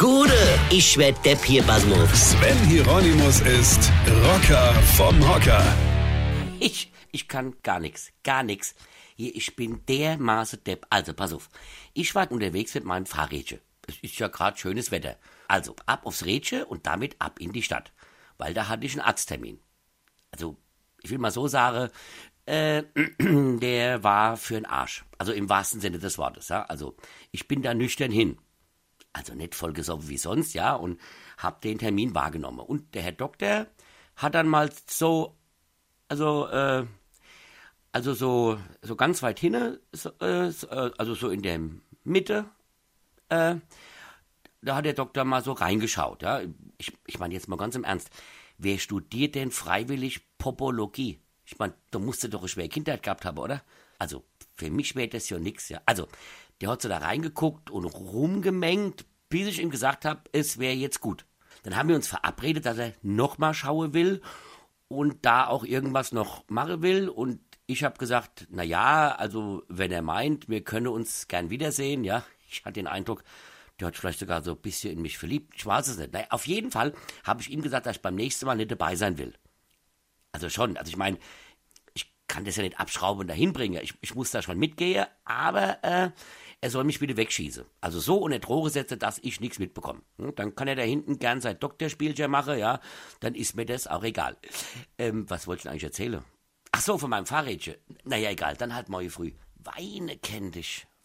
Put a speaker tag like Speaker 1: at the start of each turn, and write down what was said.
Speaker 1: Gude, ich werd Depp hier, Basmus.
Speaker 2: Sven Hieronymus ist Rocker vom Hocker.
Speaker 3: Ich, ich kann gar nix, gar nix. Hier, ich bin dermaßen Depp. Also, pass auf. Ich war unterwegs mit meinem Fahrrädchen. Es ist ja gerade schönes Wetter. Also, ab aufs Rädchen und damit ab in die Stadt. Weil da hatte ich einen Arzttermin. Also, ich will mal so sagen, äh, der war für den Arsch. Also im wahrsten Sinne des Wortes, ja. Also, ich bin da nüchtern hin. Also nicht vollgesoffen wie sonst, ja, und hab den Termin wahrgenommen. Und der Herr Doktor hat dann mal so, also, äh, also so, so ganz weit hinne, so, äh, so, also so in der Mitte, äh, da hat der Doktor mal so reingeschaut, ja. Ich, ich meine jetzt mal ganz im Ernst. Wer studiert denn freiwillig Popologie? Ich meine, da musst du doch eine schwere Kindheit gehabt haben, oder? Also, für mich wäre das ja nix, ja. Also, der hat so da reingeguckt und rumgemengt, bis ich ihm gesagt habe, es wäre jetzt gut. Dann haben wir uns verabredet, dass er nochmal schauen will und da auch irgendwas noch machen will. Und ich habe gesagt, na ja, also wenn er meint, wir können uns gern wiedersehen, ja. Ich hatte den Eindruck, der hat vielleicht sogar so ein bisschen in mich verliebt. Ich weiß es nicht. Naja, auf jeden Fall habe ich ihm gesagt, dass ich beim nächsten Mal nicht dabei sein will. Also schon, also ich meine, ich kann das ja nicht abschrauben und dahin bringen. Ich, ich muss da schon mitgehen, aber äh, er soll mich bitte wegschießen. Also so unter Droge setzen, dass ich nichts mitbekomme. Hm, Dann kann er da hinten gern sein Doktorspielchen machen, ja. Dann ist mir das auch egal. Ähm, was wollte ich denn eigentlich erzählen? Ach so, von meinem Fahrrädchen. Naja, egal, dann halt morgen früh. Weine kenn dich,